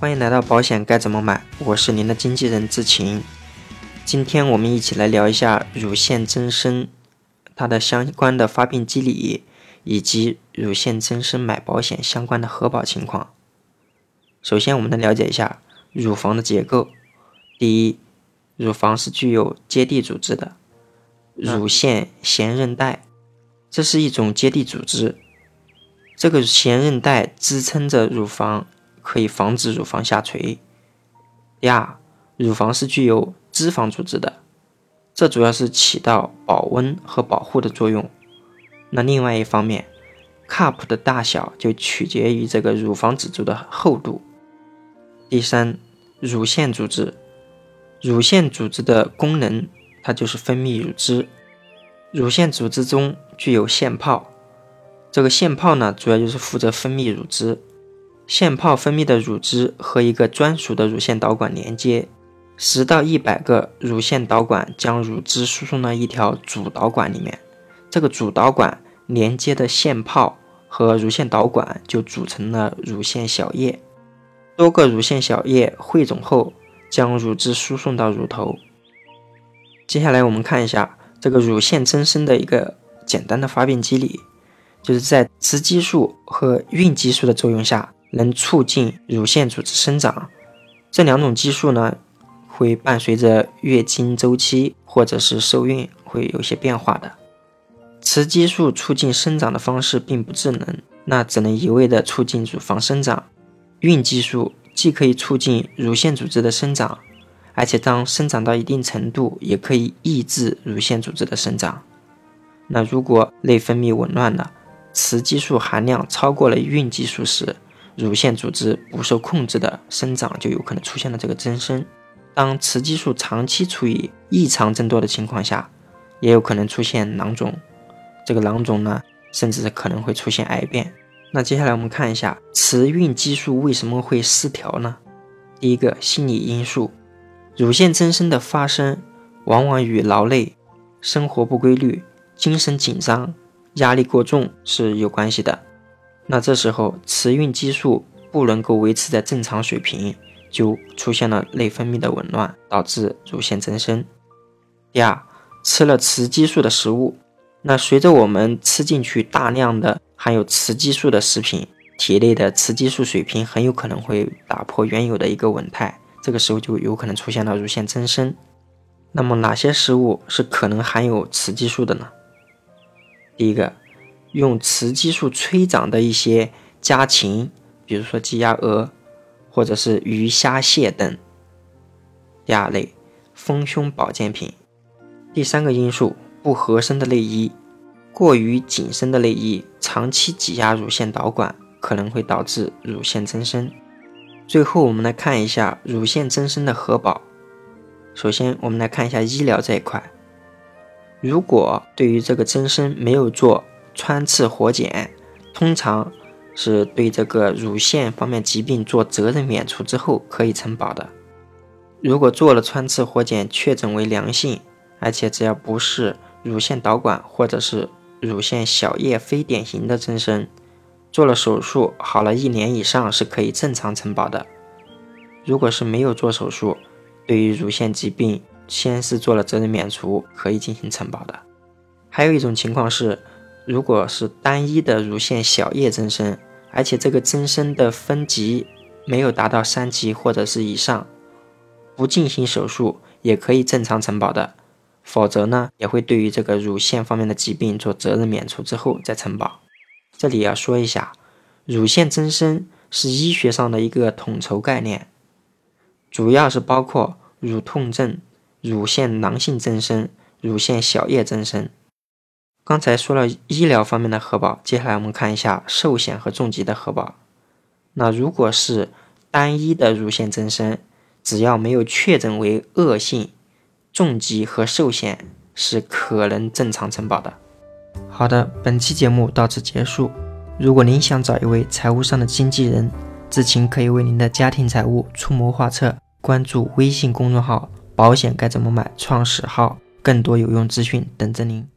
欢迎来到保险该怎么买，我是您的经纪人志晴。今天我们一起来聊一下乳腺增生，它的相关的发病机理，以及乳腺增生买保险相关的核保情况。首先，我们来了解一下乳房的结构。第一，乳房是具有接地组织的，乳腺弦韧带，这是一种接地组织。这个弦韧带支撑着乳房，可以防止乳房下垂。第二，乳房是具有脂肪组织的，这主要是起到保温和保护的作用。那另外一方面，cup 的大小就取决于这个乳房指柱的厚度。第三，乳腺组织，乳腺组织的功能，它就是分泌乳汁。乳腺组织中具有腺泡。这个腺泡呢，主要就是负责分泌乳汁。腺泡分泌的乳汁和一个专属的乳腺导管连接，十到一百个乳腺导管将乳汁输送到一条主导管里面。这个主导管连接的腺泡和乳腺导管就组成了乳腺小叶。多个乳腺小叶汇总后，将乳汁输送到乳头。接下来我们看一下这个乳腺增生的一个简单的发病机理。就是在雌激素和孕激素的作用下，能促进乳腺组织生长。这两种激素呢，会伴随着月经周期或者是受孕会有些变化的。雌激素促进生长的方式并不智能，那只能一味的促进乳房生长。孕激素既可以促进乳腺组织的生长，而且当生长到一定程度，也可以抑制乳腺组织的生长。那如果内分泌紊乱了，雌激素含量超过了孕激素时，乳腺组织不受控制的生长就有可能出现了这个增生。当雌激素长期处于异常增多的情况下，也有可能出现囊肿。这个囊肿呢，甚至可能会出现癌变。那接下来我们看一下雌孕激素为什么会失调呢？第一个心理因素，乳腺增生的发生往往与劳累、生活不规律、精神紧张。压力过重是有关系的，那这时候雌孕激素不能够维持在正常水平，就出现了内分泌的紊乱，导致乳腺增生。第二，吃了雌激素的食物，那随着我们吃进去大量的含有雌激素的食品，体内的雌激素水平很有可能会打破原有的一个稳态，这个时候就有可能出现了乳腺增生。那么哪些食物是可能含有雌激素的呢？第一个，用雌激素催长的一些家禽，比如说鸡鸭鹅，或者是鱼虾蟹等。第二类，丰胸保健品。第三个因素，不合身的内衣，过于紧身的内衣长期挤压乳腺导管，可能会导致乳腺增生。最后，我们来看一下乳腺增生的核保。首先，我们来看一下医疗这一块。如果对于这个增生没有做穿刺活检，通常是对这个乳腺方面疾病做责任免除之后可以承保的。如果做了穿刺活检确诊为良性，而且只要不是乳腺导管或者是乳腺小叶非典型的增生，做了手术好了一年以上是可以正常承保的。如果是没有做手术，对于乳腺疾病，先是做了责任免除，可以进行承保的。还有一种情况是，如果是单一的乳腺小叶增生，而且这个增生的分级没有达到三级或者是以上，不进行手术也可以正常承保的。否则呢，也会对于这个乳腺方面的疾病做责任免除之后再承保。这里要说一下，乳腺增生是医学上的一个统筹概念，主要是包括乳痛症。乳腺囊性增生、乳腺小叶增生。刚才说了医疗方面的核保，接下来我们看一下寿险和重疾的核保。那如果是单一的乳腺增生，只要没有确诊为恶性，重疾和寿险是可能正常承保的。好的，本期节目到此结束。如果您想找一位财务上的经纪人，知情可以为您的家庭财务出谋划策。关注微信公众号。保险该怎么买？创始号，更多有用资讯等着您。